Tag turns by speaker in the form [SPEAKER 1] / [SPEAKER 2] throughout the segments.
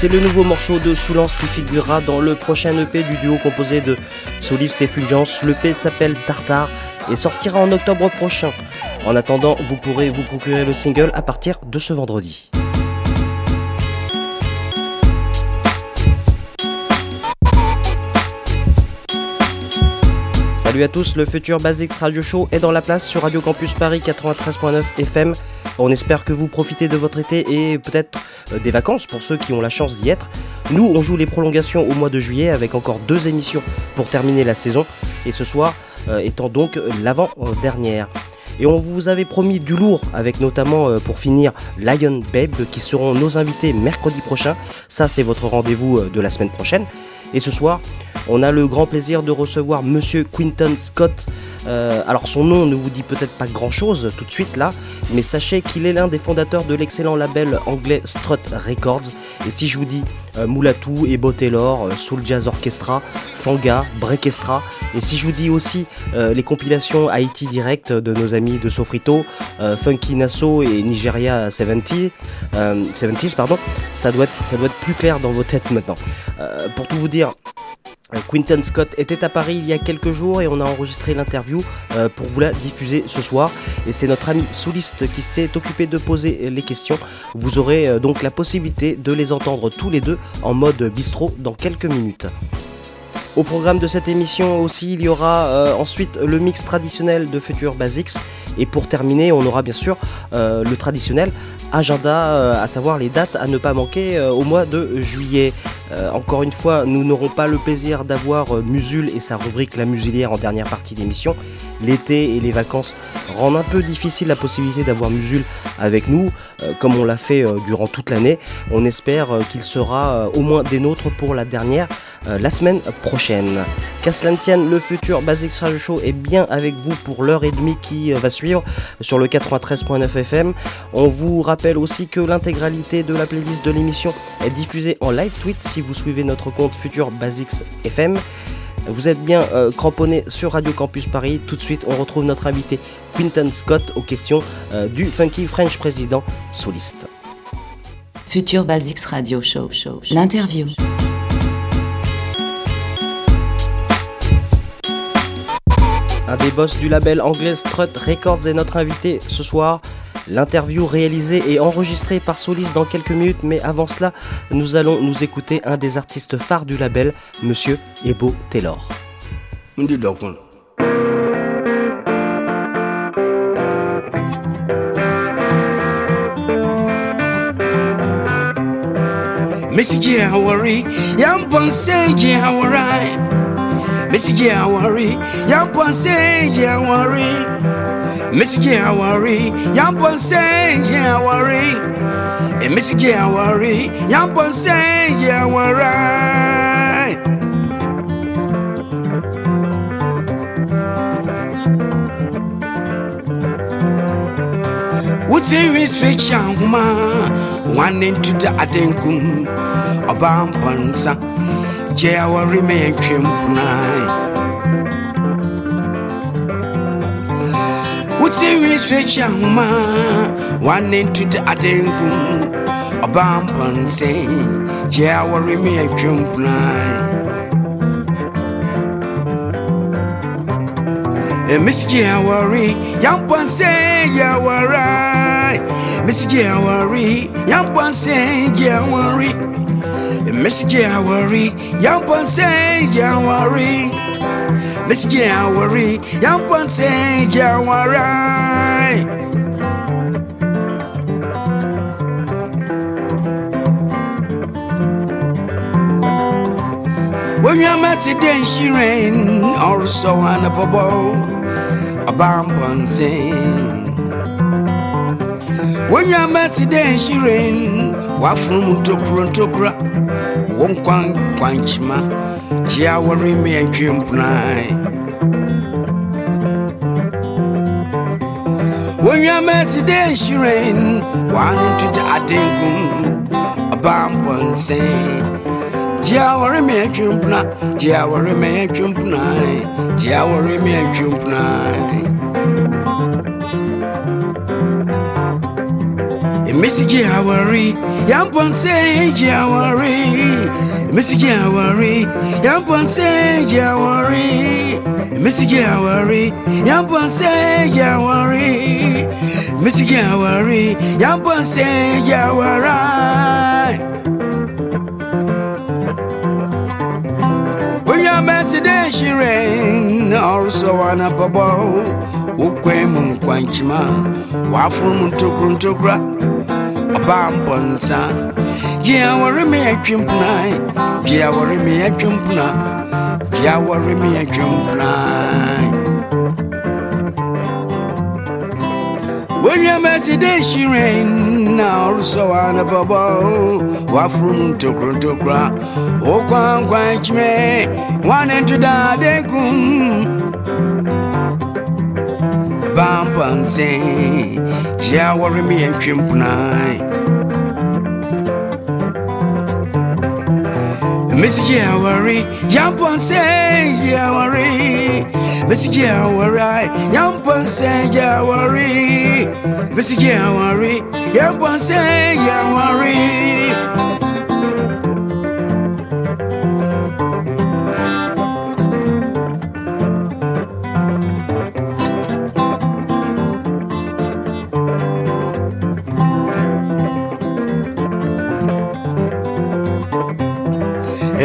[SPEAKER 1] C'est le nouveau morceau de Soulance qui figurera dans le prochain EP du duo composé de Soliste et Fulgence. L'EP s'appelle Tartare et sortira en octobre prochain. En attendant, vous pourrez vous procurer le single à partir de ce vendredi. Salut à tous, le futur Basics Radio Show est dans la place sur Radio Campus Paris 93.9 FM. On espère que vous profitez de votre été et peut-être des vacances pour ceux qui ont la chance d'y être. Nous, on joue les prolongations au mois de juillet avec encore deux émissions pour terminer la saison et ce soir euh, étant donc l'avant-dernière. Et on vous avait promis du lourd avec notamment euh, pour finir Lion Babe qui seront nos invités mercredi prochain. Ça c'est votre rendez-vous euh, de la semaine prochaine. Et ce soir, on a le grand plaisir de recevoir Monsieur Quinton Scott. Euh, alors son nom ne vous dit peut-être pas grand-chose tout de suite là, mais sachez qu'il est l'un des fondateurs de l'excellent label anglais Strut Records. Et si je vous dis Moulatou, Ebo Taylor, euh, Soul Jazz Orchestra, Fanga, Breakestra. Et si je vous dis aussi euh, les compilations Haïti Direct de nos amis de Sofrito, euh, Funky Nassau et Nigeria 70, euh, 70 pardon, ça doit, être, ça doit être plus clair dans vos têtes maintenant. Euh, pour tout vous dire, euh, Quinton Scott était à Paris il y a quelques jours et on a enregistré l'interview euh, pour vous la diffuser ce soir. Et c'est notre ami souliste qui s'est occupé de poser les questions. Vous aurez euh, donc la possibilité de les entendre tous les deux en mode bistrot dans quelques minutes. Au programme de cette émission aussi, il y aura euh, ensuite le mix traditionnel de Future Basics. Et pour terminer, on aura bien sûr euh, le traditionnel agenda, euh, à savoir les dates à ne pas manquer euh, au mois de juillet. Euh, encore une fois, nous n'aurons pas le plaisir d'avoir Musul et sa rubrique La Musulière en dernière partie d'émission. L'été et les vacances rendent un peu difficile la possibilité d'avoir Musul avec nous, comme on l'a fait durant toute l'année. On espère qu'il sera au moins des nôtres pour la dernière euh, la semaine prochaine. Qu'à le futur Basics Radio Show est bien avec vous pour l'heure et demie qui euh, va suivre sur le 93.9 FM. On vous rappelle aussi que l'intégralité de la playlist de l'émission est diffusée en live tweet si vous suivez notre compte Futur Basics FM. Vous êtes bien euh, cramponné sur Radio Campus Paris. Tout de suite, on retrouve notre invité Quinton Scott aux questions du Funky French Président soliste.
[SPEAKER 2] Future Basics Radio Show. show, show. L'interview.
[SPEAKER 1] Un des boss du label anglais Strut Records est notre invité ce soir. L'interview réalisée et enregistrée par Solis dans quelques minutes, mais avant cela, nous allons nous écouter un des artistes phares du label, Monsieur Ebo Taylor.
[SPEAKER 3] Missy J, I worry. Young one say, yeah, worry. Missy J, I worry. Young one say, yeah, worry. And Missy J, I worry. Young one say, yeah, worry. wane ntuda adenkum ɔbaa gye awarime yɛ ntwam kunan wotinwi strekyi ahoma wane ntutu adenkum ɔbampɔnse gye awarime yɛ ntwam kunan Miss Jawari, young one say Jawari. Miss Jawari, young one say Jawari. The message I worry, young one say, I worry. Message I worry, young one say, I worry. When you're met today, she rain, or so on a bobo, a bomb on When you're met today, she rain wafunu mu ntokuro ntokura. Wo nkwankwankyima kyea wɔreme yɛntwe mpunae. Into mercy de nhyiren. Waane ntogya adenkum. Jia wari me chumpna, Jawari me jia wari me chumpna. Message I worry, Yampon say, I worry. Message I worry, Yampon say, I worry. Message I worry, say, I worry. Message I worry, say, I worry. When you're met today, she rain, also on a bubble. Ukwem kwanchima, wafum tokrum tokra bampɔnsa gyea wɔre me now gyea wɔre me atwempena gyea wɔre me atwempena wonya mɛsidɛhyi rain na ɔresɔ wane bɔbɔ waforo mu ntokorontokora wo kwankwan kyimɛ wane ntodaadenkum bampanse jiawari mi yɛ twempuna Missy Yawari, Yampon say Yawari, Missy Yawari, Yampon say Yawari, Missy Yawari, Yampon say Yawari.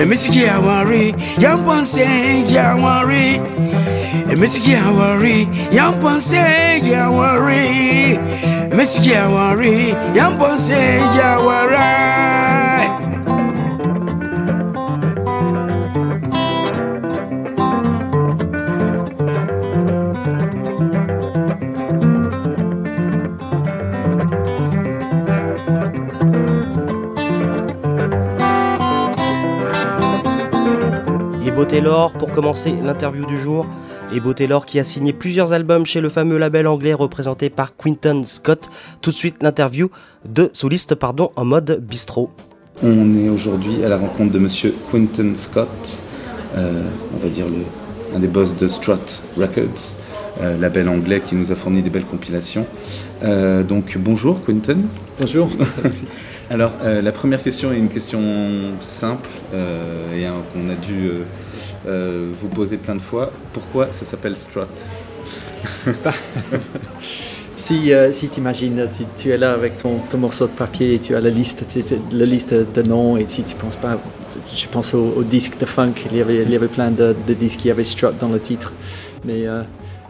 [SPEAKER 3] Emisiki awari, yampon say awari. Emisiki awari, yampon say awari. Emisiki
[SPEAKER 1] awari, yampon say awari. Taylor pour commencer l'interview du jour. Ebo Taylor qui a signé plusieurs albums chez le fameux label anglais représenté par Quinton Scott. Tout de suite l'interview de soliste pardon en mode bistrot.
[SPEAKER 4] On est aujourd'hui à la rencontre de monsieur Quinton Scott, euh, on va dire le, un des boss de Strut Records, euh, label anglais qui nous a fourni des belles compilations. Euh, donc bonjour Quinton.
[SPEAKER 5] Bonjour.
[SPEAKER 4] Alors euh, la première question est une question simple euh, et hein, qu'on a dû euh, vous poser plein de fois. Pourquoi ça s'appelle Strut
[SPEAKER 5] Si, euh, si tu imagines, tu, es là avec ton, ton morceau de papier tu as la liste, liste de noms et si tu penses pas, je pense au, disque de funk, il y avait, il y avait plein de, de disques qui avaient Strut dans le titre. Mais euh,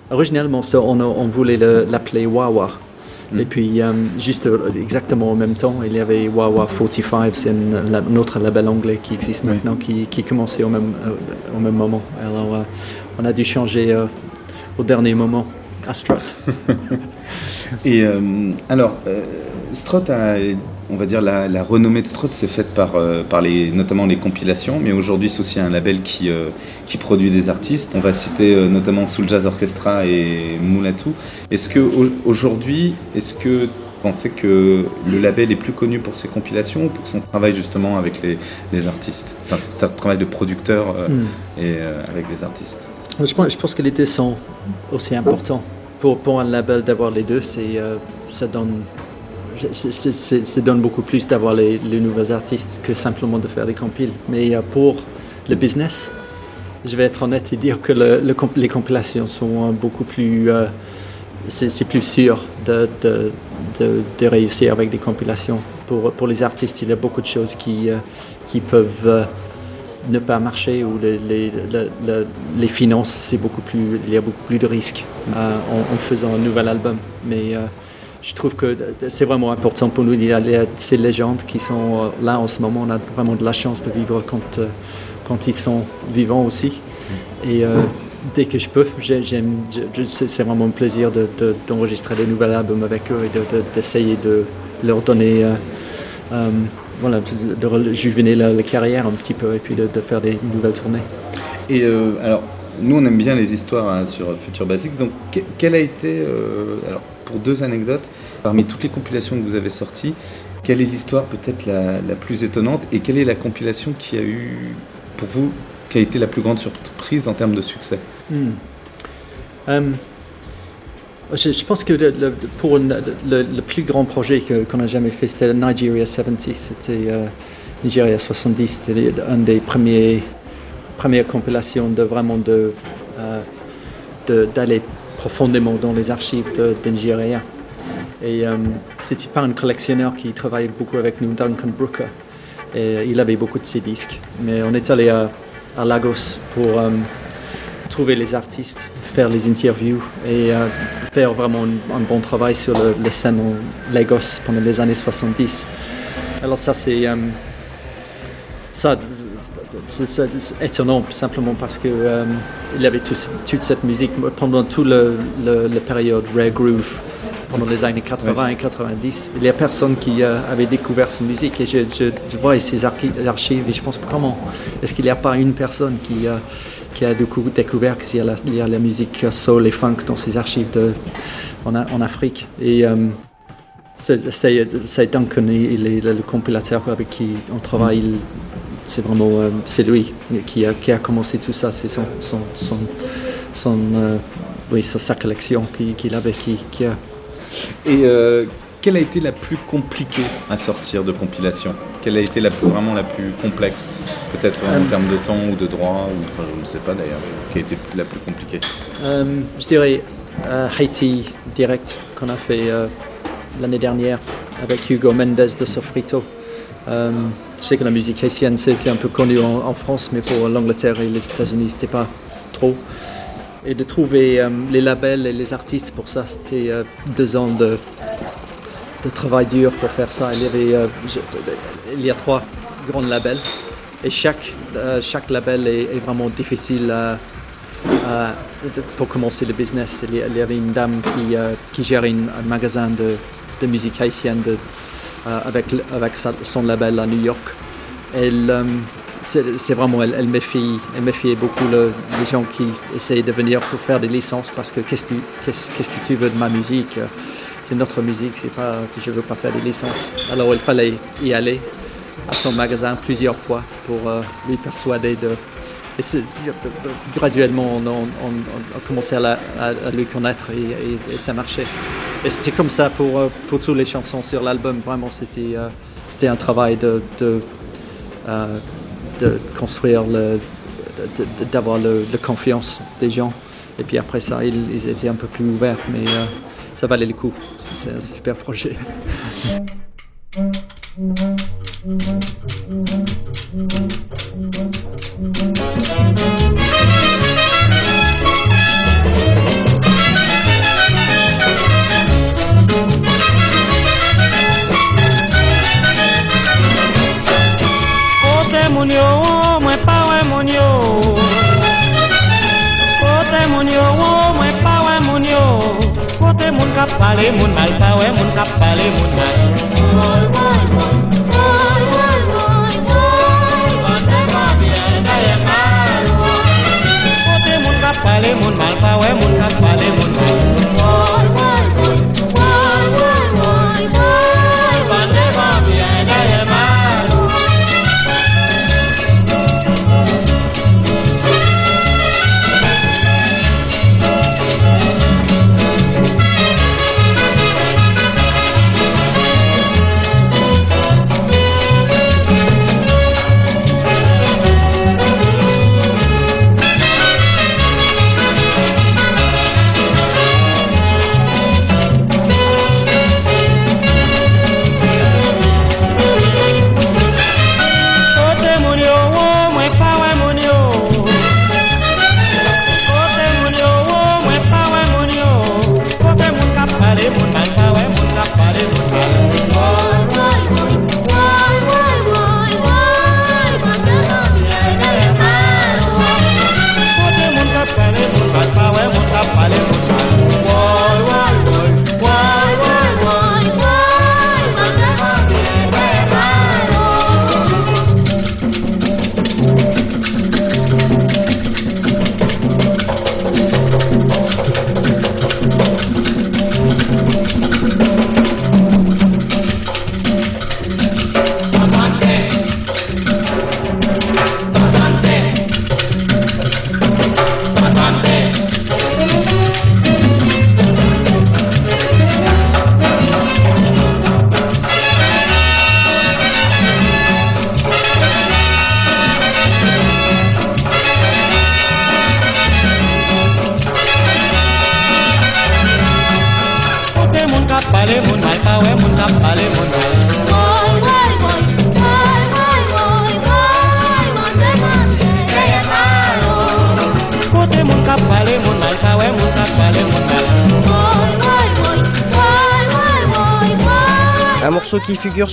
[SPEAKER 5] originellement, ça, on, on voulait le- l'appeler Wawa.
[SPEAKER 4] Mm.
[SPEAKER 5] Et puis, euh, juste euh, exactement en même temps, il y avait Wawa 45, c'est la- notre label anglais qui existe
[SPEAKER 4] Oui.
[SPEAKER 5] maintenant, qui, qui commençait au même, euh, au même moment. Alors, euh, on a dû changer euh, au dernier moment à Strut.
[SPEAKER 4] Et euh, alors, euh, Strut a, on va dire, la, la renommée de Strut s'est faite par, euh, par les, notamment les compilations, mais aujourd'hui c'est aussi un label qui, euh, qui produit des artistes. On va citer euh, notamment Soul Jazz Orchestra et Moulatou. Est-ce que au- aujourd'hui, est-ce que vous pensez que le label est plus connu pour ses compilations ou pour son travail justement avec les, les artistes? Enfin, c'est un travail de producteur
[SPEAKER 5] Hmm.
[SPEAKER 4] et avec des artistes.
[SPEAKER 5] Je pense, je pense que les deux sont aussi importants. Pour, pour un label d'avoir les deux, c'est, ça, donne, ça donne beaucoup plus d'avoir les, les nouveaux artistes que simplement de faire des compiles. Mais euh, pour le business, je vais être honnête et dire que les compilations sont euh, beaucoup plus... euh, c'est, plus sûr de, réussir avec des compilations. Pour, les artistes, il y a beaucoup de choses qui, peuvent... ne pas marcher ou les, les, le- le- les finances, beaucoup plus, il y a beaucoup plus de risques en, en faisant un nouvel album. Mais je trouve que c'est vraiment important pour nous. Il y a, ces légendes qui sont euh, là en ce moment. On a vraiment de la chance de vivre quand, euh, quand ils sont vivants aussi. Et euh, dès que je peux, c'est vraiment un plaisir de- de- d'enregistrer des nouveaux albums avec eux et de- de- d'essayer de, leur donner. voilà, de, rejuvener la, carrière un petit peu et puis de, faire des nouvelles tournées.
[SPEAKER 4] Et alors, nous, on aime bien les histoires hein, sur Future Basics. Donc, que- quelle a été, alors, pour deux anecdotes, parmi toutes les compilations que vous avez sorties, quelle est l'histoire peut-être la, plus étonnante et quelle est la compilation qui a eu, pour vous, qui a été la plus grande surprise en termes de succès?
[SPEAKER 5] Hmm. Euh, je, pense que le- pour le, plus grand projet qu'on a jamais fait, c'était Nigeria 70. C'était euh, Nigeria 70. C'était une des premières compilations de vraiment euh, de- d'aller profondément dans les archives de, de Nigeria. Et euh, c'était pas un collectionneur qui travaillait beaucoup avec nous, Duncan Brooker. Et il avait beaucoup de ses disques. Mais on est allé à, Lagos pour euh, trouver les artistes, faire les interviews et euh, faire vraiment un, bon travail sur le, les scènes en Lagos pendant les années 70. Alors ça c'est ça c'est- étonnant simplement parce que euh, avait toute cette musique pendant toute la période rare groove pendant les années 80 et 90. Il y a personne qui euh, avait découvert cette musique et je, je, je vois ces archi- archives et je pense comment est-ce qu'il n'y a pas une personne qui, euh, qui a décou- découvert qu'il y, a la- il y a la musique soul et funk dans ces archives de, en, Afrique. Et euh, c'est Duncan, il est le, compilateur avec qui on travaille. Il c'est vraiment euh, c'est lui qui a, qui a commencé tout ça. C'est son, son, son, son, oui, sur sa collection qu'il qu'il avait. Qui, qui a...
[SPEAKER 4] Et euh, quelle a été la plus compliquée à sortir de compilation? Quelle a été la plus, vraiment la plus complexe? Peut-être en
[SPEAKER 5] Euh.
[SPEAKER 4] termes de temps ou de droit, ou enfin, je ne sais pas d'ailleurs, qui a été la plus compliquée?
[SPEAKER 5] Euh, je dirais euh, Haiti direct qu'on a fait euh, l'année dernière avec Hugo Mendes de Sofrito. Euh, je sais que la musique haïtienne c'est c'est un peu connu en, en France, mais pour l'Angleterre et les États-Unis c'était pas trop. Et de trouver euh, les labels et les artistes pour ça, c'était euh, deux ans de, travail dur pour faire ça. Il y avait, euh, il y a trois grands labels et chaque, chaque label est, vraiment difficile pour commencer le business. Il y, avait une dame qui, qui un magasin de, de musique haïtienne avec, avec son label à New York. Elle, c'est vraiment, elle, elle méfie, elle méfiait beaucoup le- les gens qui essayaient de venir pour faire des licences parce que qu'est-ce que, tu- veux de ma musique? C'est notre musique, c'est pas que je veux pas faire des licences. Alors il fallait y aller à son magasin plusieurs fois pour euh, lui persuader de. Et graduellement, on, a commencé à, la- lui connaître et, ça marchait. Et c'était comme ça pour, euh, pour toutes les chansons sur l'album. Vraiment, c'était euh, un travail de, de construire, le, d'avoir la confiance des gens. Et puis après ça, ils, ils étaient un peu plus ouverts, mais euh, ça valait le coup. C'est un super projet.
[SPEAKER 6] kap pale moun mal, pa we moun kap pale moun mal. Woy, woy, woy, woy, woy, woy, woy, wote mou bien, daye mal, woy. Kote moun kap pale moun mal,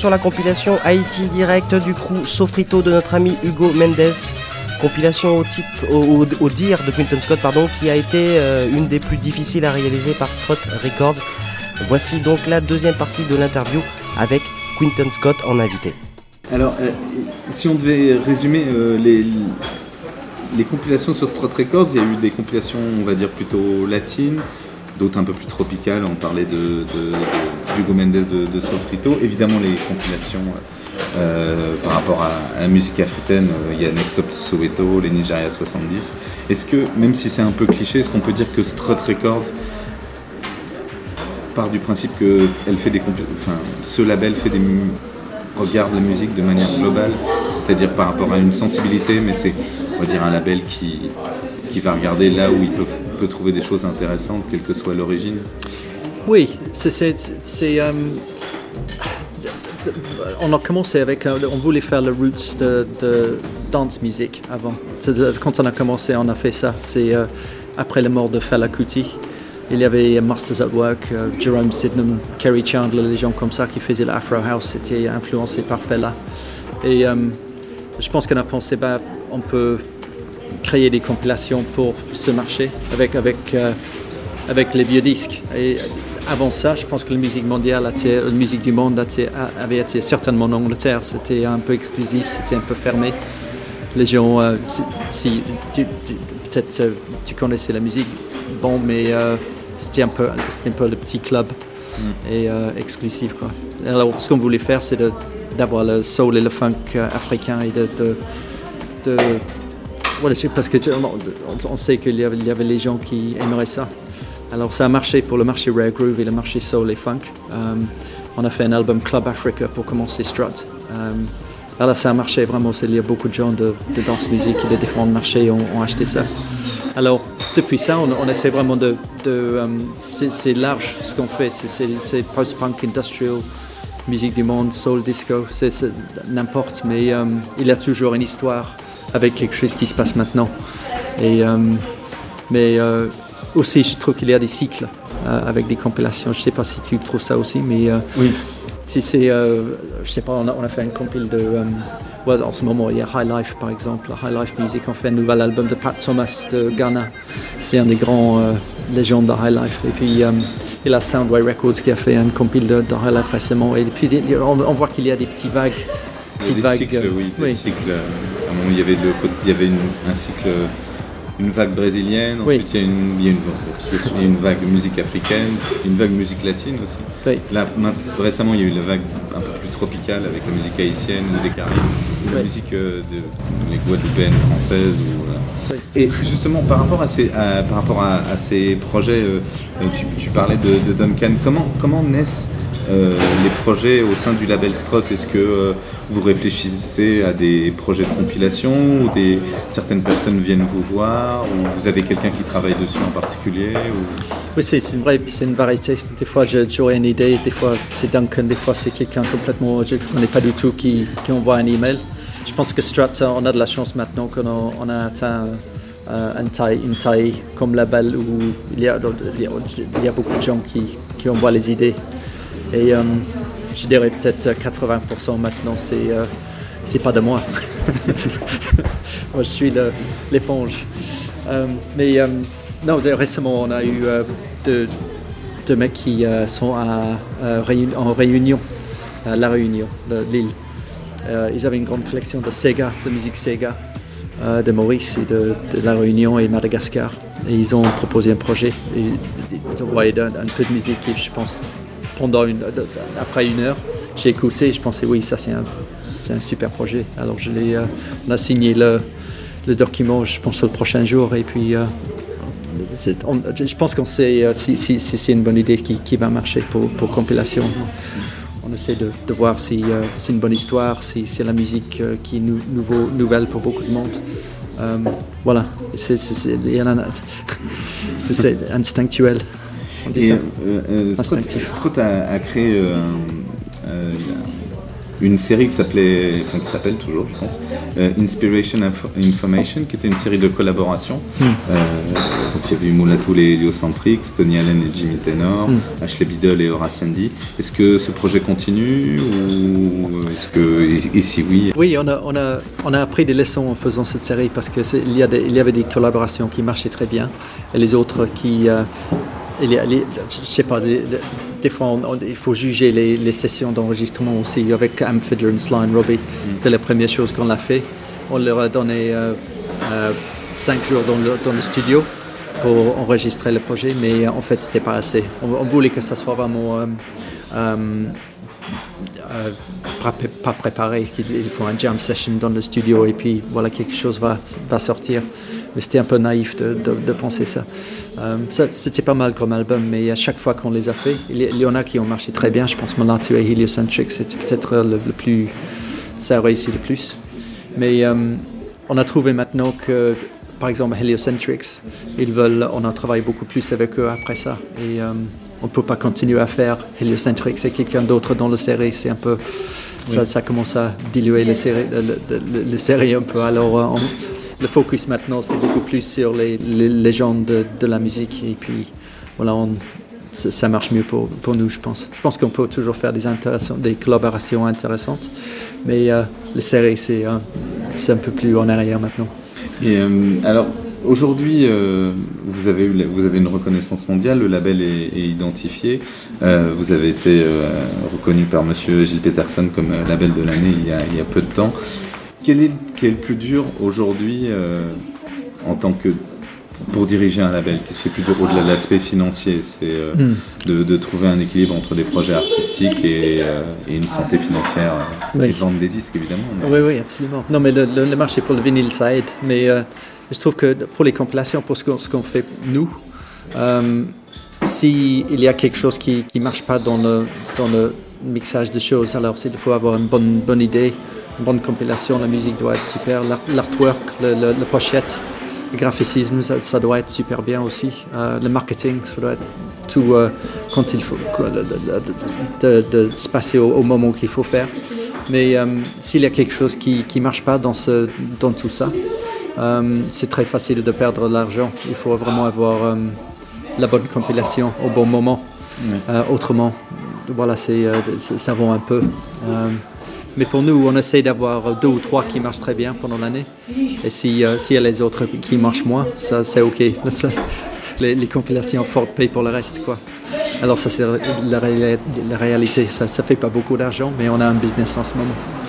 [SPEAKER 1] sur la compilation Haïti Direct du crew Sofrito de notre ami Hugo Mendes. Compilation au, titre, au, dire de Quinton Scott, pardon, qui a été euh, une des plus difficiles à réaliser par Strut Records. Voici donc la deuxième partie de l'interview avec Quinton Scott en invité.
[SPEAKER 4] Alors, euh, si on devait résumer euh, les, les compilations sur Strut Records, il y a eu des compilations, on va dire, plutôt latines, d'autres un peu plus tropicales. On parlait de, de- d'Hugo Mendes de, de Sofrito. Évidemment, les compilations euh, euh, par rapport à, la musique africaine. euh, Il y a Next Stop Soweto, les Nigeria 70. Est-ce que, même si c'est un peu cliché, est-ce qu'on peut dire que Strut Records part du principe que fait des enfin, ce label fait des regarde la musique de manière globale, c'est-à-dire par rapport à une sensibilité, mais c'est on va dire un label qui, qui va regarder là où il peut trouver des choses intéressantes, quelle que soit l'origine?
[SPEAKER 5] Oui, c'est. euh, on a commencé avec. euh, On voulait faire le roots de, dance music avant. Quand on a commencé, on a fait ça. C'est euh, après la mort de Fela Kuti. Il y avait Masters at Work, Jerome Sydenham, Kerry Chandler, les gens comme ça qui faisaient l'Afro House, c'était influencé par Fela. Et je pense qu'on a pensé, bah, on peut créer des compilations pour ce marché avec, avec, avec les vieux disques. Et avant ça, je pense que la musique mondiale, la musique du monde avait été certainement en Angleterre. C'était un peu exclusif, c'était un peu fermé. Les gens, euh, si, si- tu- tu- peut-être euh, tu connaissais la musique, bon, mais euh, c'était un peu, c'était un peu le petit club et euh, exclusif quoi. Alors, ce qu'on voulait faire, c'est d'avoir le soul et le funk africain et de, de, de- voilà, parce que on, sait qu'il y, avait- il y avait les gens qui aimeraient ça. Alors ça a marché pour le marché Rare Groove et le marché Soul et Funk. Euh, on a fait un album Club Africa pour commencer Strut. Euh, alors ça a marché vraiment, il y a beaucoup de gens de, danse musique et de différents marchés ont, ont acheté ça. Alors depuis ça, on, essaie vraiment de... euh, c'est large ce qu'on fait, C'est- post-punk, industrial, musique du monde, soul, disco, c'est n'importe, mais il y a toujours une histoire avec quelque chose qui se passe maintenant. Et, mais aussi, je trouve qu'il y a des cycles euh, avec des compilations. Je ne sais pas si tu trouves ça aussi, mais euh,
[SPEAKER 4] Oui.
[SPEAKER 5] si c'est, euh, je sais pas, on a, on a fait un compil de, euh, ouais, en ce moment, il y a High Life par exemple, High Life Music, on fait un nouvel album de Pat Thomas de Ghana. C'est un des grands euh, légendes de High Life. Et puis, euh, il y a Soundway Records qui a fait un compil de, de High Life récemment. Et puis, on, on voit qu'il y a des petits vagues.
[SPEAKER 4] Il y a
[SPEAKER 5] petites
[SPEAKER 4] des
[SPEAKER 5] vagues,
[SPEAKER 4] cycles, oui, des
[SPEAKER 5] oui.
[SPEAKER 4] cycles. À un moment, il y avait, le, il y avait une, un cycle, une vague brésilienne, ensuite il y a une, y y a vague musique africaine, une vague musique latine aussi.
[SPEAKER 5] Oui.
[SPEAKER 4] Là, récemment, il y a eu la vague un peu plus tropicale avec la musique haïtienne ou des Caraïbes, ou la
[SPEAKER 5] Oui.
[SPEAKER 4] musique euh, de Guadeloupéennes françaises. ou, voilà. Et justement, par rapport à ces, projets, euh, tu, parlais de, Duncan, comment, naissent euh, les projets au sein du label Strut Est-ce que euh, vous réfléchissez à des projets de compilation ou certaines personnes viennent vous voir ou vous avez quelqu'un qui travaille dessus en particulier ou...
[SPEAKER 5] Oui, c'est une vraie, une variété. Des fois, j'aurais une idée, des fois, c'est Duncan, des fois, c'est quelqu'un complètement, je ne connais pas du tout qui, qui envoie un email. Je pense que Strat, ça, on a de la chance maintenant qu'on a, on a atteint euh, une, taille, comme label où il y a, beaucoup de gens qui, envoient les idées. Et euh, je dirais peut-être 80% maintenant, c'est euh, pas de moi. moi, je suis l'éponge. Euh, mais non, récemment, on a eu deux, mecs qui sont en Réunion, à La Réunion, l'île. Euh, ils avaient une grande collection de Sega, de musique Sega, euh, de Maurice et de, La Réunion et Madagascar. Et ils ont proposé un projet. Et, ils ont envoyé un, peu de musique et je pense, pendant une, après une heure, j'ai écouté et je pensais, oui, ça c'est un, un super projet. Alors je l'ai, euh, on a signé le, le document, je pense, le prochain jour. Et puis, je pense si, si, si c'est une bonne idée qui, qui va marcher pour, pour compilation. On essaie de, de voir si euh, c'est une bonne histoire, si c'est la musique euh, qui est nou- nouveau, nouvelle pour beaucoup de monde. Euh, voilà, c'est instinctuel. On dit
[SPEAKER 4] Et
[SPEAKER 5] ça. Instinctif.
[SPEAKER 4] Strut a, a créé un- une série qui s'appelait, enfin qui s'appelle toujours, je pense, euh, Inspiration Info- Information, qui était une série de collaborations.
[SPEAKER 5] Hmm.
[SPEAKER 4] Euh, donc il y avait eu Moulatou et Heliocentrix, Tony Allen et Jimmy Tenor,
[SPEAKER 5] Hmm.
[SPEAKER 4] Ashley Biddle et Horace Andy. Est-ce que ce projet continue ou est-ce que et, et si oui,
[SPEAKER 5] Oui, on a, on, a, on a appris des leçons en faisant cette série parce qu'il y, a des- il y avait des collaborations qui marchaient très bien et les autres qui. euh, il y a- les- je sais pas, des, des fois on- on- il faut juger les, les sessions d'enregistrement aussi avec Am Fiddler et Sly and Robbie. C'était la première chose qu'on a fait. On leur a donné euh, euh, cinq jours dans le, dans le studio pour enregistrer le projet, mais euh, en fait c'était pas assez. On, on voulait que ça soit vraiment. euh, pas, pas préparé, qu'il faut un jam session dans le studio et puis voilà, quelque chose va, va sortir. Mais c'était un peu naïf de, de, de penser ça. Euh, ça. C'était pas mal comme album, mais à chaque fois qu'on les a fait, il y, il y en a qui ont marché très bien. Je pense Molatu et Heliocentric, c'était peut-être le, le, plus. Ça a réussi le plus. Mais euh, on a trouvé maintenant que, par exemple, Heliocentrics, ils veulent, on a travaillé beaucoup plus avec eux après ça. Et euh, on ne peut pas continuer à faire Heliocentrics c'est quelqu'un d'autre dans la série. C'est un peu. Ça,
[SPEAKER 4] Oui.
[SPEAKER 5] ça commence à diluer les séries, le, le- le série un peu. Alors, euh, on- le focus maintenant, c'est beaucoup plus sur les, les légendes de, la musique. Et puis, voilà, ça, marche mieux pour, nous, je pense. Je pense qu'on peut toujours faire des, collaborations intéressantes. Mais euh, les séries, c'est euh, c'est un peu plus en arrière maintenant.
[SPEAKER 4] Et euh, alors, aujourd'hui, euh, vous, avez une reconnaissance mondiale, le label est, identifié. Vous avez été reconnu par monsieur Gilles Peterson comme label de l'année il y a peu de temps. Quel est, quel est le plus dur aujourd'hui euh, en tant que. pour diriger un label? Qu'est-ce qui est plus dur au-delà de l'aspect financier? C'est euh,
[SPEAKER 5] Hmm.
[SPEAKER 4] de, de trouver un équilibre entre des projets artistiques et, euh, et une santé financière
[SPEAKER 5] Oui.
[SPEAKER 4] et vendre des disques évidemment. mais-
[SPEAKER 5] Oui, oui, absolument. Non, mais le, le- marché pour le vinyle, ça aide. Mais euh, je trouve que pour les compilations, pour ce qu'on fait nous, s'il y a quelque chose qui ne marche pas dans le, dans le mixage de choses, alors c'est- il faut avoir une bonne, bonne idée, une bonne compilation, la musique doit être super, l'art- l'artwork, le, le- la pochette, le graphicisme, ça, ça doit être super bien aussi. Euh, le marketing, ça doit être tout euh, quand il faut, de, de se passer au, au moment qu'il faut faire. Mais euh, s'il y a quelque chose qui ne marche pas dans, ce, dans tout ça, c'est très facile de perdre de l'argent. Il faut vraiment avoir la bonne compilation au bon moment. Autrement, voilà, c'est- ça vaut un peu. Euh, mais pour nous, on essaie d'avoir deux ou trois qui marchent très bien pendant l'année. Et euh, s'il y a les autres qui marchent moins, ça c'est OK. Les, compilations fortes payent pour le reste. Quoi. Alors ça c'est la, la réalité. Ça ne fait pas beaucoup d'argent, mais on a un business en ce moment.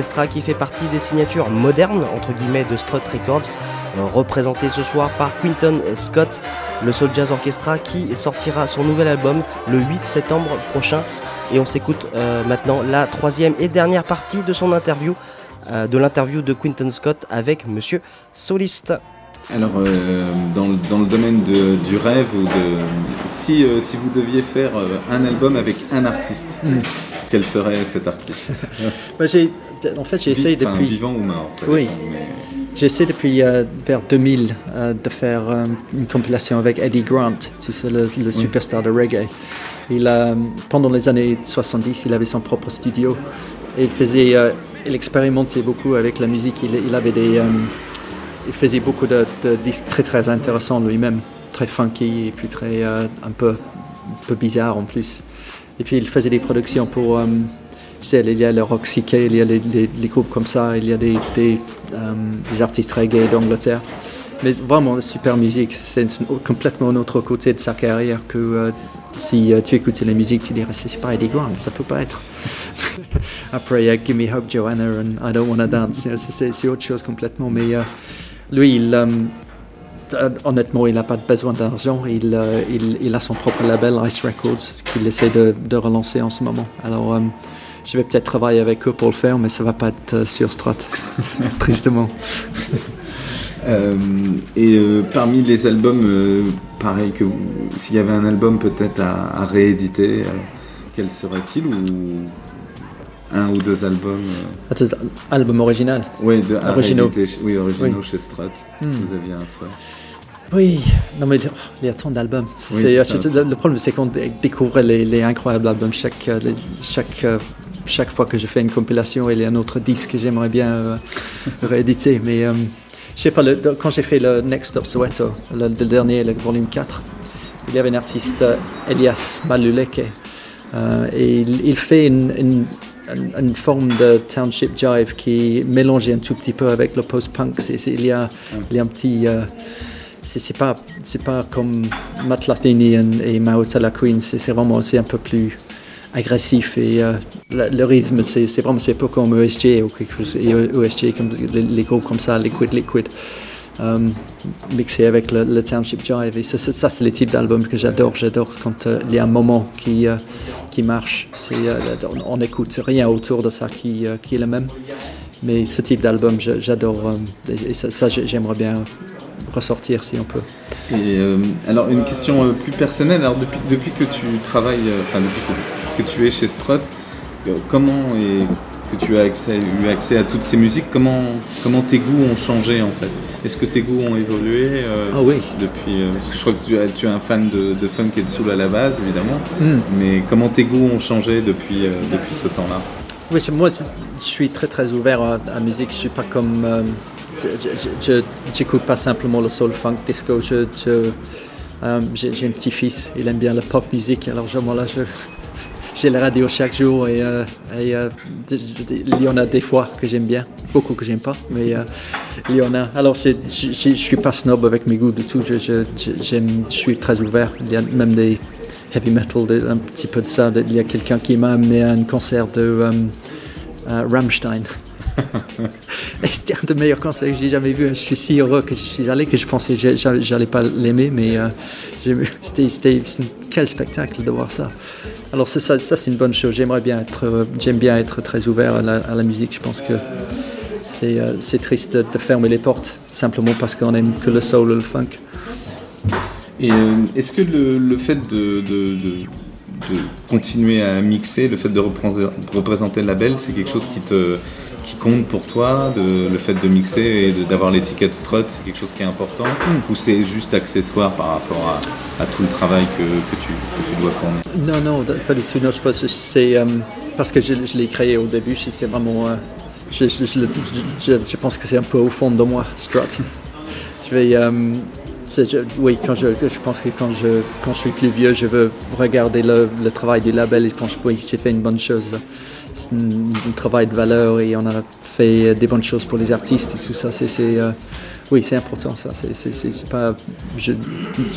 [SPEAKER 1] Orchestra qui fait partie des signatures modernes entre guillemets de Strut Records, euh, représenté ce soir par Quinton Scott, le Soul Jazz Orchestra qui sortira son nouvel album le 8 septembre prochain. Et on s'écoute euh, maintenant la troisième et dernière partie de son interview, euh, de l'interview de Quinton Scott avec Monsieur Soliste.
[SPEAKER 4] Alors, euh, dans, le, dans le domaine de- du rêve, ou de, si, euh, si vous deviez faire euh, un album avec un artiste,
[SPEAKER 5] Mm.
[SPEAKER 4] quel serait cet artiste?
[SPEAKER 5] Bah, j'ai- en fait, j'ai essayé
[SPEAKER 4] Enfin,
[SPEAKER 5] depuis.
[SPEAKER 4] vivant ou mort
[SPEAKER 5] Oui.
[SPEAKER 4] mais-
[SPEAKER 5] J'essaie depuis euh, vers 2000 euh, de faire euh, une compilation avec Eddie Grant, tu sais, le, le superstar de reggae. Il pendant les années 70, il avait son propre studio et il faisait, euh, il expérimentait beaucoup avec la musique. Il, il avait des, il faisait beaucoup de, de disques très très intéressants lui-même, très funky et puis très un peu, un peu bizarre en plus. Et puis il faisait des productions pour il y a le Roxy K, il y a les, groupes comme ça, il y a des, des, euh, des artistes reggae d'Angleterre. Mais vraiment, super musique, c'est complètement un autre côté de sa carrière que euh, si euh, tu écoutais les musiques, tu dirais c'est pas Eddie Grant, ça peut pas être. Après, il y a Gimme Hope Joanna and I Don't Wanna Dance, c'est- autre chose complètement. Mais lui, il, honnêtement, il n'a pas besoin d'argent. Il, il, a son propre label, Ice Records, qu'il essaie de, de relancer en ce moment. Alors, je vais peut-être travailler avec eux pour le faire, mais ça va pas être euh, sur Strat, tristement.
[SPEAKER 4] Euh, et euh, parmi les albums, euh, pareil que vous, s'il y avait un album peut-être à, à rééditer, quel serait-il ou un ou deux albums
[SPEAKER 5] Attends, album original
[SPEAKER 4] Oui, de,
[SPEAKER 5] Originaux.
[SPEAKER 4] rééditer, oui, originaux
[SPEAKER 5] Oui.
[SPEAKER 4] chez Strat.
[SPEAKER 5] Hmm.
[SPEAKER 4] Vous aviez un souhait.
[SPEAKER 5] Oui, non mais il y a tant d'albums.
[SPEAKER 4] Oui,
[SPEAKER 5] le, problème c'est qu'on dé- découvre les, les incroyables albums chaque, les- chaque, chaque fois que je fais une compilation, il y a un autre disque que j'aimerais bien euh, rééditer. Mais euh, je sais pas, le- quand j'ai fait le Next Stop Soweto, le, le dernier, le volume 4, il y avait un artiste, euh, Elias Maluleke, euh, et il, il fait une, une- une- une forme de township jive qui mélange un tout petit peu avec le post-punk. Il, y a, il y a un petit... c'est pas c'est pas comme Matt Latini et, et Mao la Queen c'est c'est vraiment c'est un peu plus agressif et euh, le, le rythme c'est vraiment c'est peu comme ESG ou quelque chose et ESG comme les, les groupes comme ça Liquid Liquid. Euh, mixé avec le, le Township Jive. Et ça, c'est les types d'albums que j'adore. J'adore quand euh, il y a un moment qui euh, qui marche. C'est euh, on, on écoute rien autour de ça qui euh, qui est le même. Mais ce type d'album j'adore euh, et, ça, ça, j'ai- j'aimerais bien ressortir si on peut.
[SPEAKER 4] Euh, alors une question euh, plus personnelle. Alors depuis, que tu travailles, euh, enfin que, que tu es chez Strut, euh, comment et que tu as accès, eu accès à toutes ces musiques, comment comment tes goûts ont changé en fait? Est-ce que tes goûts ont évolué euh,
[SPEAKER 5] Ah oui.
[SPEAKER 4] depuis euh, Parce que je crois que tu, es- tu es un fan de, de funk et de soul à la base évidemment.
[SPEAKER 5] Mm.
[SPEAKER 4] Mais comment tes goûts ont changé depuis euh, depuis ce temps-là?
[SPEAKER 5] Oui, moi, je suis très très ouvert à, la musique. Je suis pas comme. je- J'écoute pas simplement le soul funk disco. Je, je- J'ai j'ai un petit-fils, il aime bien la pop musique. Alors, je, moi, là, je- j'ai la radio chaque jour et, euh, euh, il y en a des fois que j'aime bien, beaucoup que j'aime pas, mais euh, il y en a. Alors, je je suis pas snob avec mes goûts du tout. Je, suis très ouvert. Il y a même des heavy metal, un petit peu de ça. Il y a quelqu'un qui m'a amené à un concert de Rammstein. C'était un des meilleurs concerts que j'ai jamais vu. Je suis si heureux que je suis allé que je pensais que j'a- j'allais pas l'aimer, mais c'était, quel spectacle de voir ça. Alors ça, ça c'est une bonne chose. J'aimerais bien être, euh, j'aime bien être très ouvert à la, musique. Je pense que c'est, euh, c'est triste de, fermer les portes simplement parce qu'on aime que le soul ou le funk.
[SPEAKER 4] Et euh, est-ce que le, le fait de, de- de- de continuer à mixer, le fait de représenter le label, c'est quelque chose qui te qui compte pour toi, de, le fait de mixer et d'avoir l'étiquette strut, c'est quelque chose qui est important
[SPEAKER 5] Mm.
[SPEAKER 4] Ou c'est juste accessoire par rapport à, à tout le travail que, que tu, que tu dois fournir?
[SPEAKER 5] Non, non, pas du tout. Non, je pense que c'est euh, parce que je, je l'ai créé au début. je- C'est vraiment. euh, je, pense que c'est un peu au fond de moi, Strut. je vais. euh, oui, quand je, je pense que quand je, quand je suis plus vieux, je veux regarder le, le travail du label et je pense que oui, j'ai fait une bonne chose. C'est un, travail de valeur et on a fait des bonnes choses pour les artistes et tout ça. C'est, c'est, euh, oui, c'est important ça. C'est, pas, je,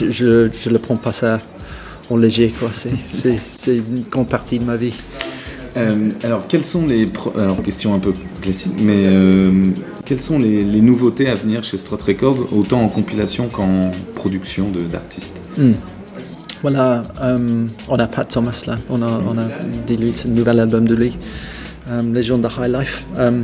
[SPEAKER 5] je, je, le prends pas ça en léger quoi. C'est, c'est, c'est une grande partie de ma vie.
[SPEAKER 4] Euh, alors, quelles sont les. Alors, question un peu classique, mais euh, quelles sont les, les nouveautés à venir chez Strut Records, autant en compilation qu'en production de- d'artistes?
[SPEAKER 5] Hmm. Voilà, euh, on a Pat Thomas là, on a, on a dit lui, c'est le nouvel album de lui, euh, Légende de High Life. Euh,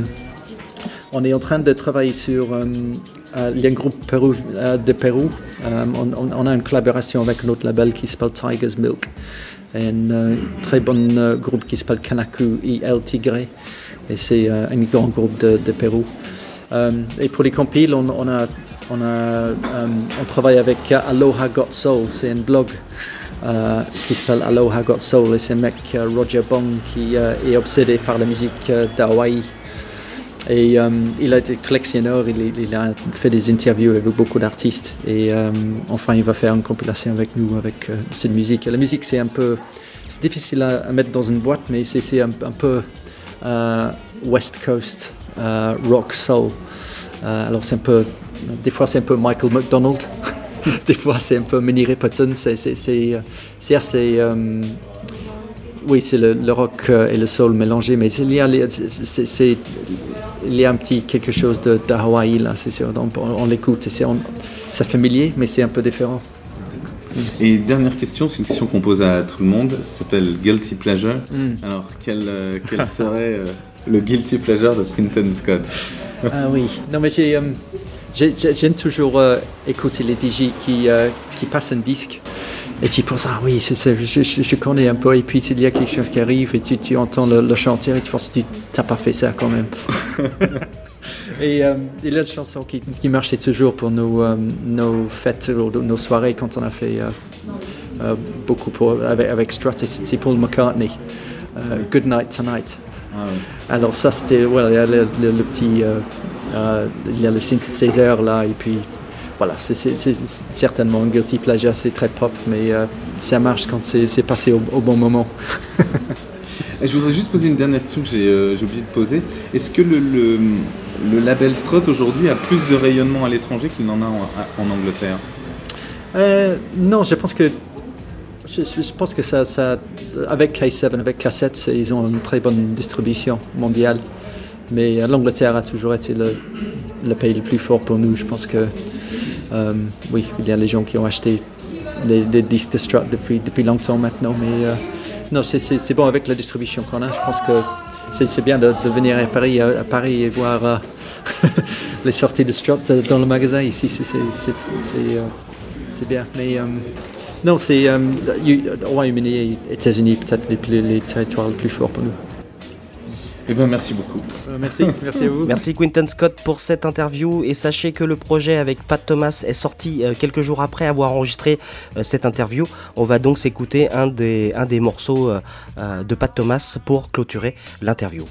[SPEAKER 5] on est en train de travailler sur, il y a un groupe euh, de Pérou, on, a une collaboration avec un autre label qui s'appelle Tiger's Milk, et un très bon groupe qui s'appelle Kanaku El Tigre, et c'est un grand groupe de, Pérou. Et pour les compiles, on a, euh, on travaille avec euh, Aloha Got Soul, c'est un blog euh, qui s'appelle Aloha Got Soul, et c'est un mec, Roger Bong, qui est obsédé par la musique d'Hawaï. Et il a été collectionneur, il, a fait des interviews avec beaucoup d'artistes. Et enfin, il va faire une compilation avec nous, avec cette musique. La musique, c'est un peu. C'est difficile à, mettre dans une boîte, mais c'est un, un peu West Coast rock soul. Alors, c'est un peu. Des fois, c'est un peu Michael McDonald. des fois, c'est un peu Minnie Riperton. C'est assez. euh, oui, c'est le, le rock euh, et le soul mélangés, mais il y a, c'est- il y a un petit quelque chose de, de Hawaï là. On on l'écoute, c'est familier, mais c'est un peu différent.
[SPEAKER 4] Et dernière question, c'est une question qu'on pose à tout le monde, ça s'appelle Guilty Pleasure.
[SPEAKER 5] Mm.
[SPEAKER 4] Alors, quel, euh, quel serait euh, le Guilty Pleasure de Quinton Scott?
[SPEAKER 5] Ah oui, non mais j'ai- j'aime toujours euh, écouter les DJ qui, euh, qui passent un disque et tu penses, ah oui, c'est ça, je, je- je connais un peu et puis il y a quelque chose qui arrive et tu, tu entends le, le chanteur et tu penses, tu n'as pas fait ça quand même. et euh, a une chanson qui, qui marchait toujours pour nos, euh, nos fêtes, nos soirées quand on a fait beaucoup pour, avec, avec Strut, et c'est Paul McCartney, Good Night Tonight. Alors ça c'était voilà, le petit euh, il y a le synthétiseur là et puis voilà c'est certainement un guilty pleasure c'est très pop mais euh, ça marche quand c'est passé au, au bon moment.
[SPEAKER 4] Et je voudrais juste poser une dernière question que j'ai euh, oublié de poser. Est-ce que le, le, le label Strut aujourd'hui a plus de rayonnement à l'étranger qu'il n'en a en, en Angleterre?
[SPEAKER 5] Non je pense que je, je- pense que ça, ça avec K7 avec Cassette ils ont une très bonne distribution mondiale mais euh, l'Angleterre a toujours été le, pays le plus fort pour nous. Je pense que euh, oui il y a les gens qui ont acheté des, disques de Strut depuis, depuis longtemps maintenant mais euh, non c'est- bon avec la distribution qu'on a. Je pense que c'est bien de, venir à Paris, à, Paris et voir les sorties de Strut euh, dans le magasin ici. C'est bien. Mais non c'est Royaume-Uni et États-Unis peut-être les, les territoires les plus forts pour nous
[SPEAKER 4] Eh bien merci beaucoup
[SPEAKER 5] Euh, merci merci à vous
[SPEAKER 1] Merci Quinton Scott pour cette interview et sachez que le projet avec Pat Thomas est sorti euh, quelques jours après avoir enregistré euh, cette interview. On va donc s'écouter un des, un des morceaux de Pat Thomas pour clôturer l'interview.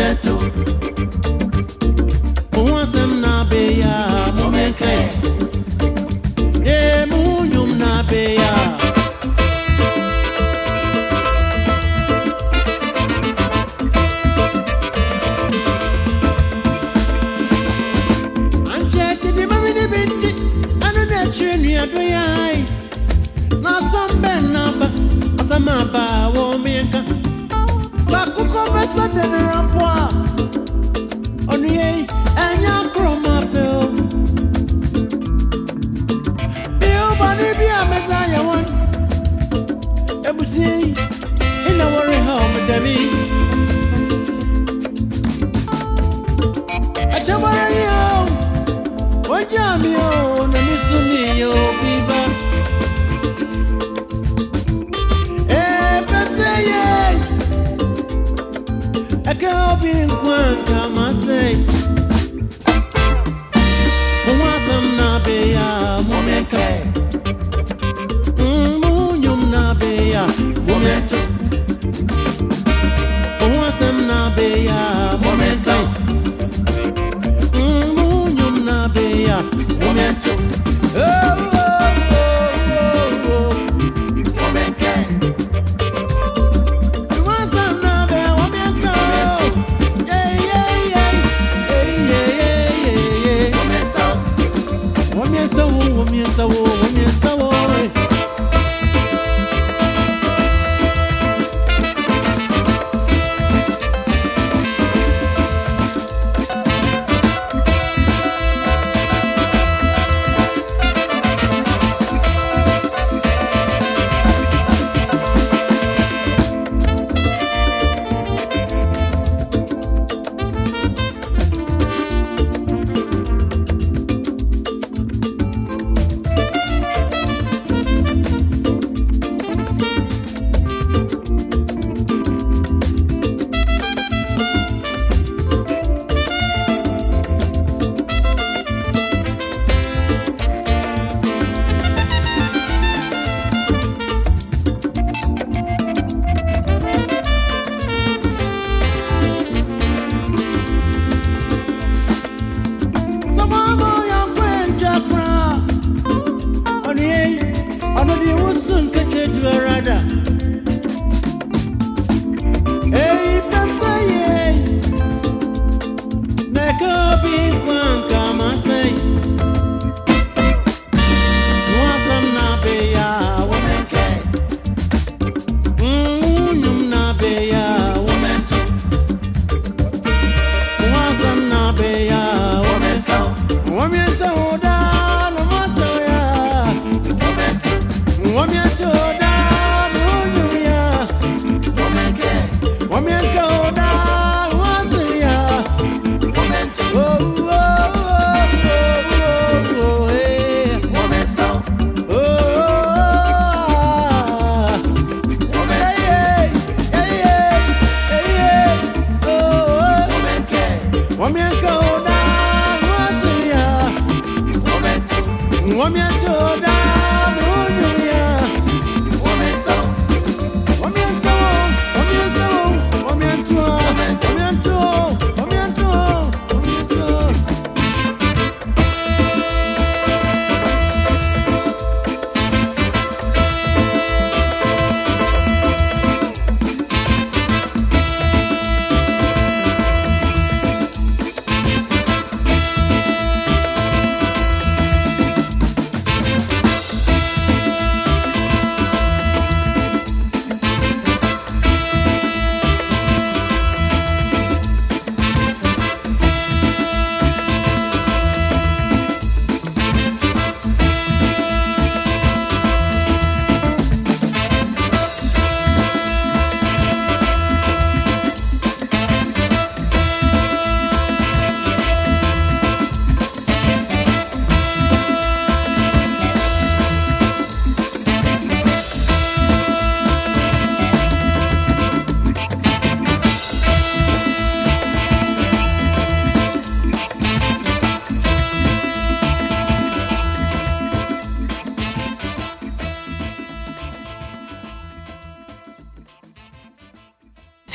[SPEAKER 7] momentu uwasemna beya momenkee I'm one.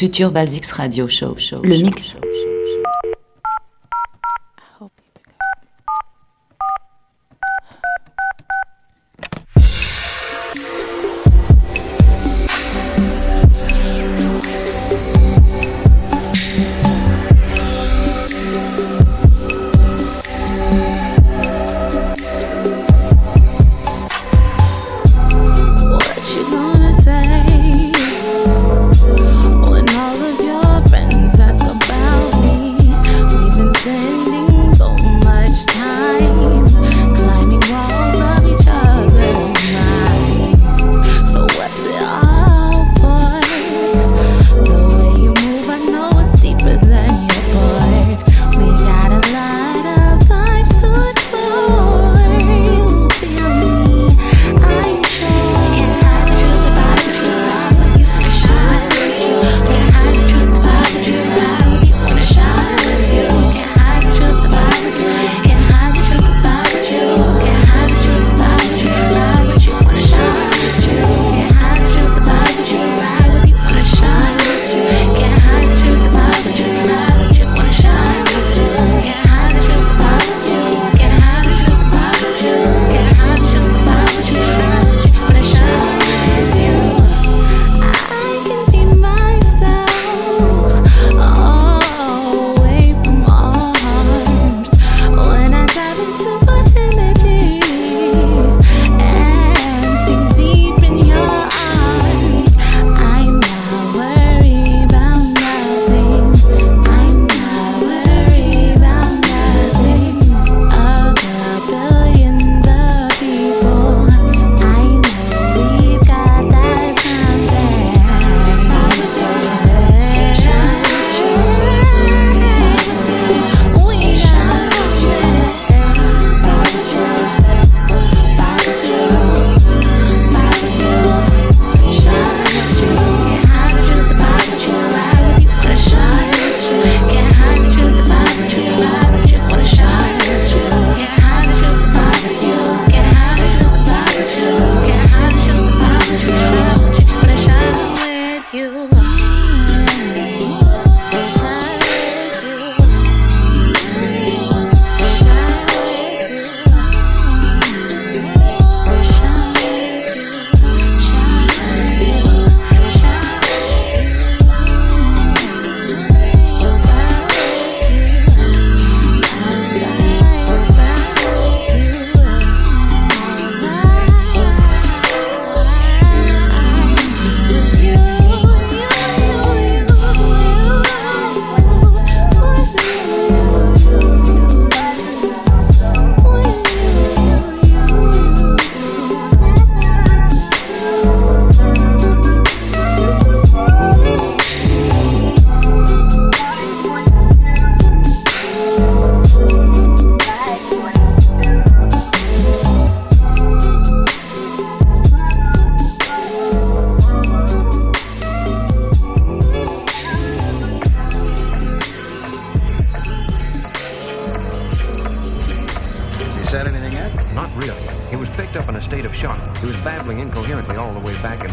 [SPEAKER 2] Future Basics Radio Show. show le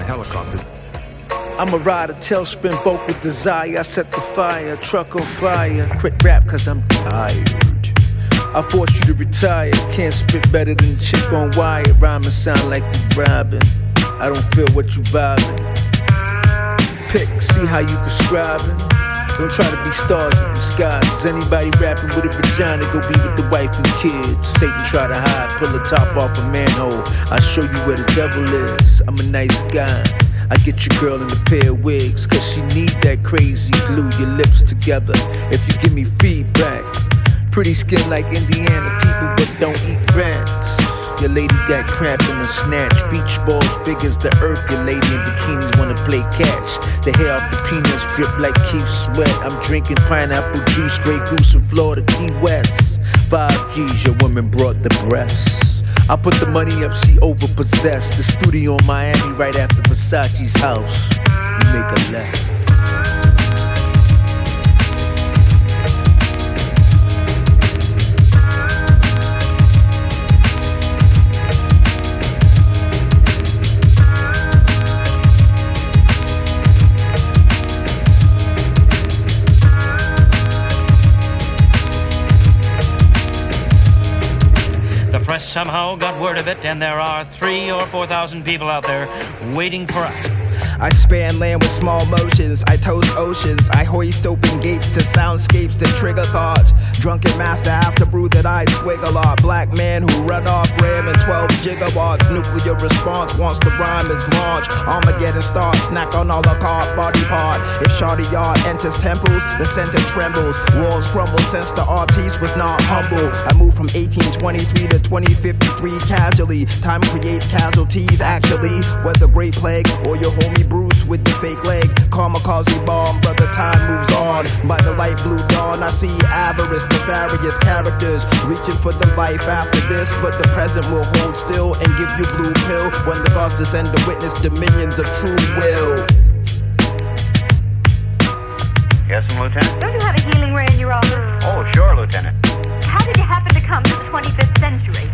[SPEAKER 8] helicopter.
[SPEAKER 9] I'm a rider, tailspin, vocal desire. I set the fire, truck on fire. Quit rap cause I'm tired. I force you to retire. Can't spit better than the chick on wire. Rhyming sound like you robbing. I don't feel what you vibing. Pick, see how you describing. Don't try to be stars with disguises. Anybody rapping with a vagina, go be with the wife and kids. Satan try to hide, pull the top off a manhole. I show you where the devil is. I'm a nice guy. I get your girl in a pair of wigs, cause she need that crazy glue your lips together. If you give me feedback, pretty skin like Indiana people, but don't eat rats. Your lady got cramp in the snatch. Beach balls big as the earth. Your lady in bikinis wanna play catch. The hair off the peanuts drip like Keith Sweat. I'm drinking pineapple juice, Grey Goose from Florida, Key West. Five G's, your woman brought the breasts. I put the money up, she overpossessed. The studio in Miami right after Versace's house. You make a left.
[SPEAKER 10] Press somehow got word of it, and there are three or four thousand people out there waiting for us.
[SPEAKER 11] I span land with small motions. I toast oceans. I hoist open gates to soundscapes that trigger thoughts. Drunken master after brew that I swig a lot. Black man who run off RAM and 12 gigawatts. Nuclear response once the rhyme is launched. Armageddon starts. Snack on all the car body part. If Shardy Yard enters temples, the center trembles. Walls crumble since the artiste was not humble. I moved from 1823 to 2053 casually. Time creates casualties actually. Whether Great Plague or your homie Bruce with the fake leg. Kamikaze bomb, brother, time moves on. By the light blue dawn, I see avarice, nefarious characters reaching for the life after this. But the present will hold still and give you blue pill when the gods descend to witness dominions of true will.
[SPEAKER 12] Yes, Lieutenant?
[SPEAKER 13] Don't you have a healing ray in your office?
[SPEAKER 12] Oh, sure, Lieutenant.
[SPEAKER 13] How did you happen to come to the 25th century?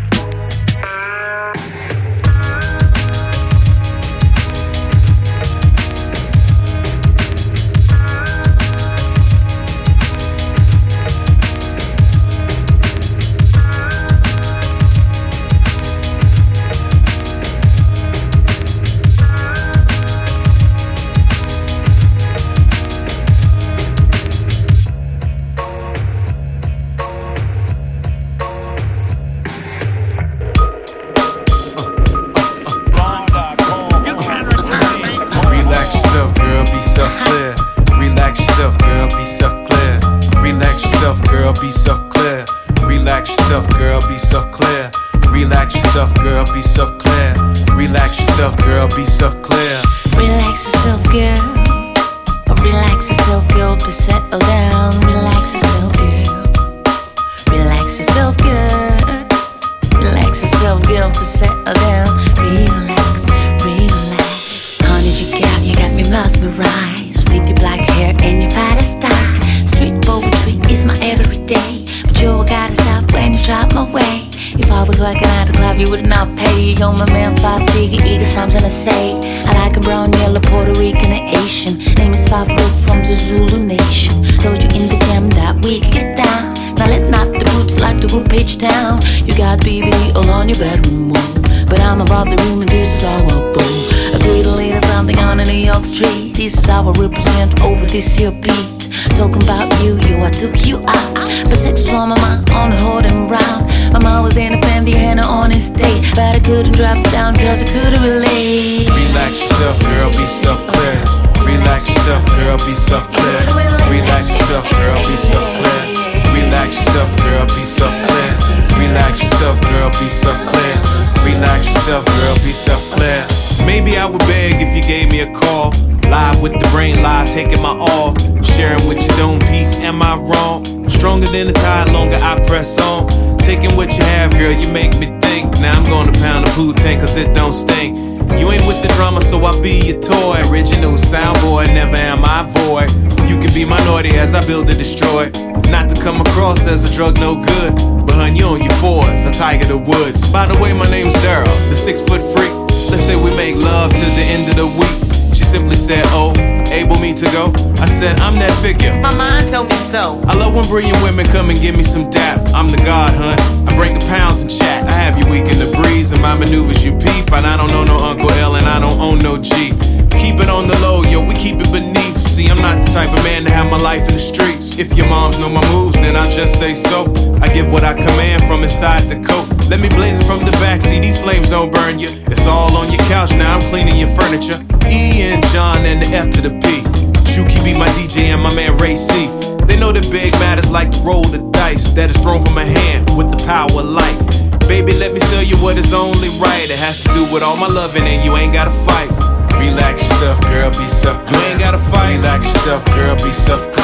[SPEAKER 14] Press on. Taking what you have, girl, you make me think. Now I'm gonna pound a poo tank, cause it don't stink. You ain't with the drama, so I'll be your toy. Original sound boy, never am I void. You can be my naughty as I build and destroy. Not to come across as a drug no good. But hun, you on your fours, a tiger the woods. By the way, my name's Daryl, the six foot freak. Let's say we make love to the end of the week. She simply said, Oh, able me to go? I said, I'm that figure.
[SPEAKER 15] My mind tell me so.
[SPEAKER 14] I love when brilliant women come and give me some dap. I'm the god, hun. I bring the pounds and chats. I have you weak in the breeze, and my maneuvers you peep. And I don't know no Uncle L, and I don't own no G. Keep it on the low, yo, we keep it beneath. See, I'm not the type of man to have my life in the streets. If your moms know my moves, then I just say so. I give what I command from inside the coat. Let me blaze it from the back. See, these flames don't burn you. It's all on your couch now. I'm cleaning your furniture. E and John and the F to the P. Shuki be my DJ and my man Ray C. They know that big matters like to roll the dice that is thrown from a hand with the power of light. Baby, let me tell you what is only right. It has to do with all my loving and you ain't gotta fight. Relax yourself, girl, be self You ain't gotta fight. Relax yourself, girl, be self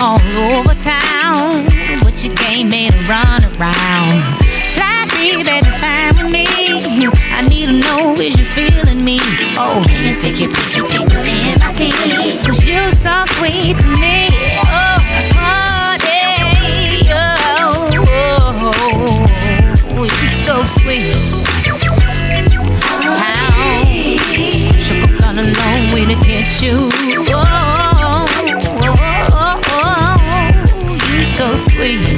[SPEAKER 16] all over town. But you can't make a run around. Fly free, baby, fine with me. I need to know, is you feeling me? Oh, can you stick your pinky finger in my teeth. Cause you're so sweet to me. sweet.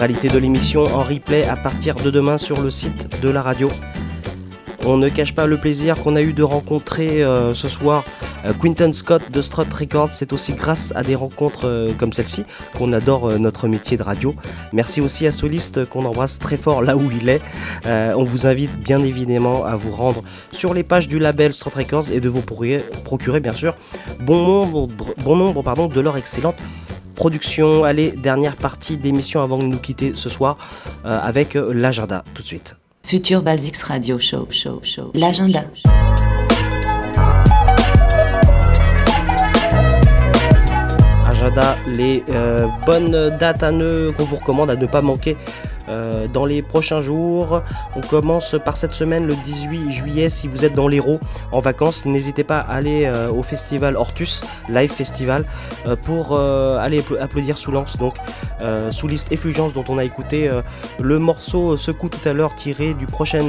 [SPEAKER 1] L'intégralité de l'émission en replay à partir de demain sur le site de la radio. On ne cache pas le plaisir qu'on a eu de rencontrer euh, ce soir euh, Quinton Scott de Strut Records. C'est aussi grâce à des rencontres euh, comme celle-ci qu'on adore notre métier de radio. Merci aussi à Soliste qu'on embrasse très fort là où il est. On vous invite bien évidemment à vous rendre sur les pages du label Strut Records et de vous procurer, procurer bien sûr bon nombre, bon nombre pardon, de leur excellente production. Allez, dernière partie d'émission avant de nous quitter ce soir euh, avec euh, l'agenda tout de suite.
[SPEAKER 2] Future Basics Radio Show, show, show. L'agenda.
[SPEAKER 1] agenda, les euh, bonnes dates à ne qu'on vous recommande à ne pas manquer euh, dans les prochains jours. On commence par cette semaine le 18 juillet. Si vous êtes dans l'Hérault en vacances, n'hésitez pas à aller euh, au festival Hortus Live Festival euh, pour aller appla- applaudir Soulance, donc sous liste Effulgence dont on a écouté le morceau Secoue tout à l'heure tiré du prochain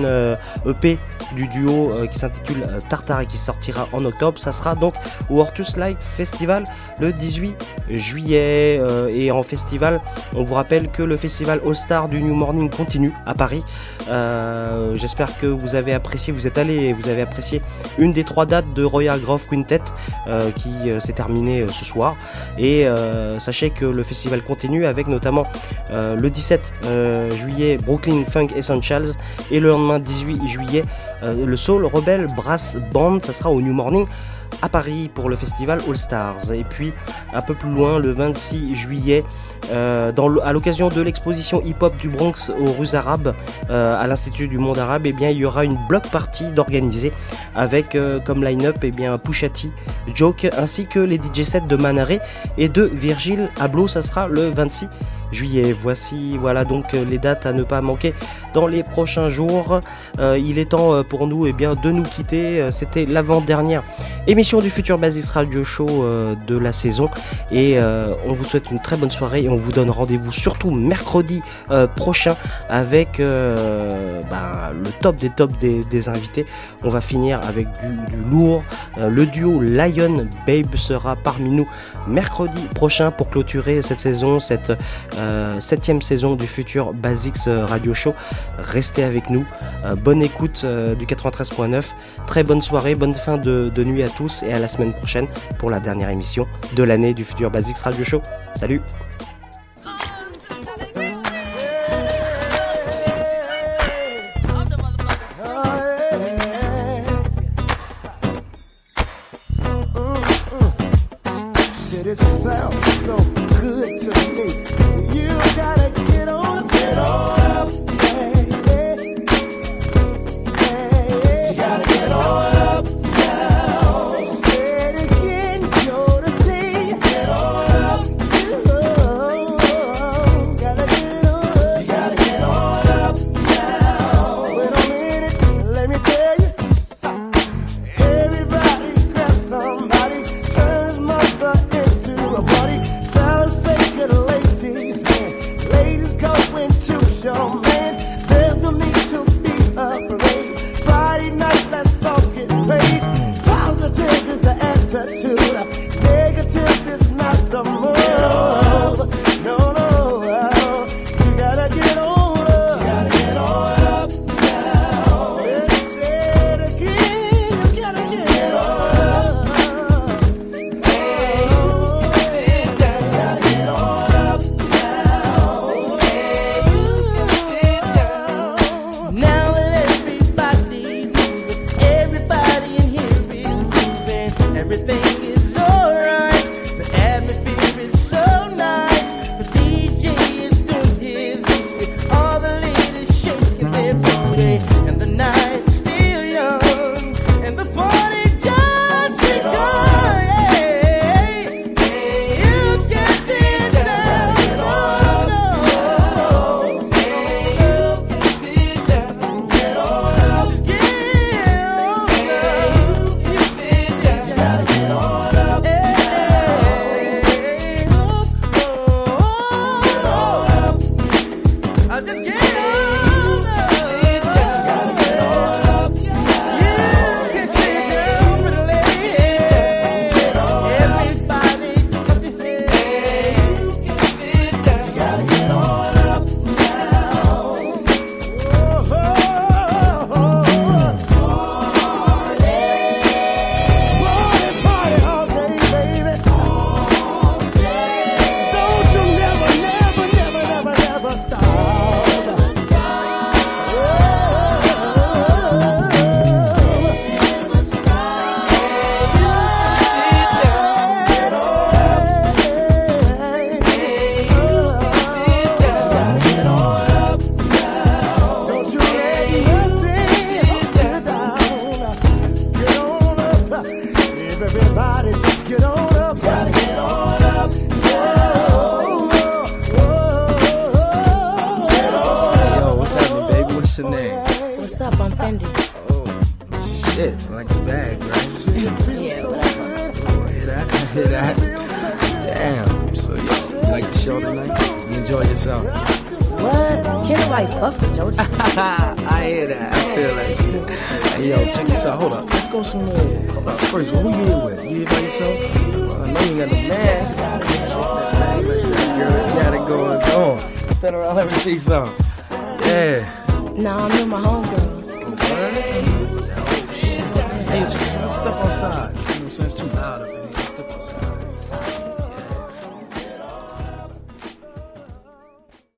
[SPEAKER 1] EP du duo qui s'intitule Tartare et qui sortira en octobre. Ça sera donc au Hortus Live Festival le 18 juillet et en festival on vous rappelle que le festival All Star du New Morning continue à Paris. Euh, j'espère que vous avez apprécié vous êtes allé et vous avez apprécié une des trois dates de Royal Grove Quintet euh, qui euh, s'est terminée ce soir. Et sachez que le festival continue avec notamment le 17 euh, juillet Brooklyn Funk Essentials et le lendemain 18 juillet euh, le Soul Rebel Brass Band ça sera au New Morning à Paris pour le festival All Stars. Et puis un peu plus loin, le 26 juillet, euh, à l'occasion de l'exposition hip-hop du Bronx aux rues arabes euh, à l'Institut du monde arabe, eh bien, il y aura une block party d'organiser avec comme line-up eh bien, Pusha T, Joke ainsi que les DJ sets de Manaré et de Virgil Abloh. Ça sera le 26 juillet. Voici voilà donc euh, les dates à ne pas manquer dans les prochains jours. Euh, il est temps euh, pour nous eh bien, de nous quitter. C'était l'avant-dernière émission du Futur Basis Radio Show de la saison. Et on vous souhaite une très bonne soirée et on vous donne rendez-vous surtout mercredi prochain avec ben, le top des tops des, invités. On va finir avec du, du lourd. Le duo Lion Babe sera parmi nous mercredi prochain pour clôturer cette saison, cette septième saison du futur Basics euh, Radio Show. Restez avec nous. Euh, bonne écoute euh, du 93.9. Très bonne soirée, bonne fin de, de nuit à tous et à la semaine prochaine pour la dernière émission de l'année du futur Basics Radio Show. Salut
[SPEAKER 17] tattoo.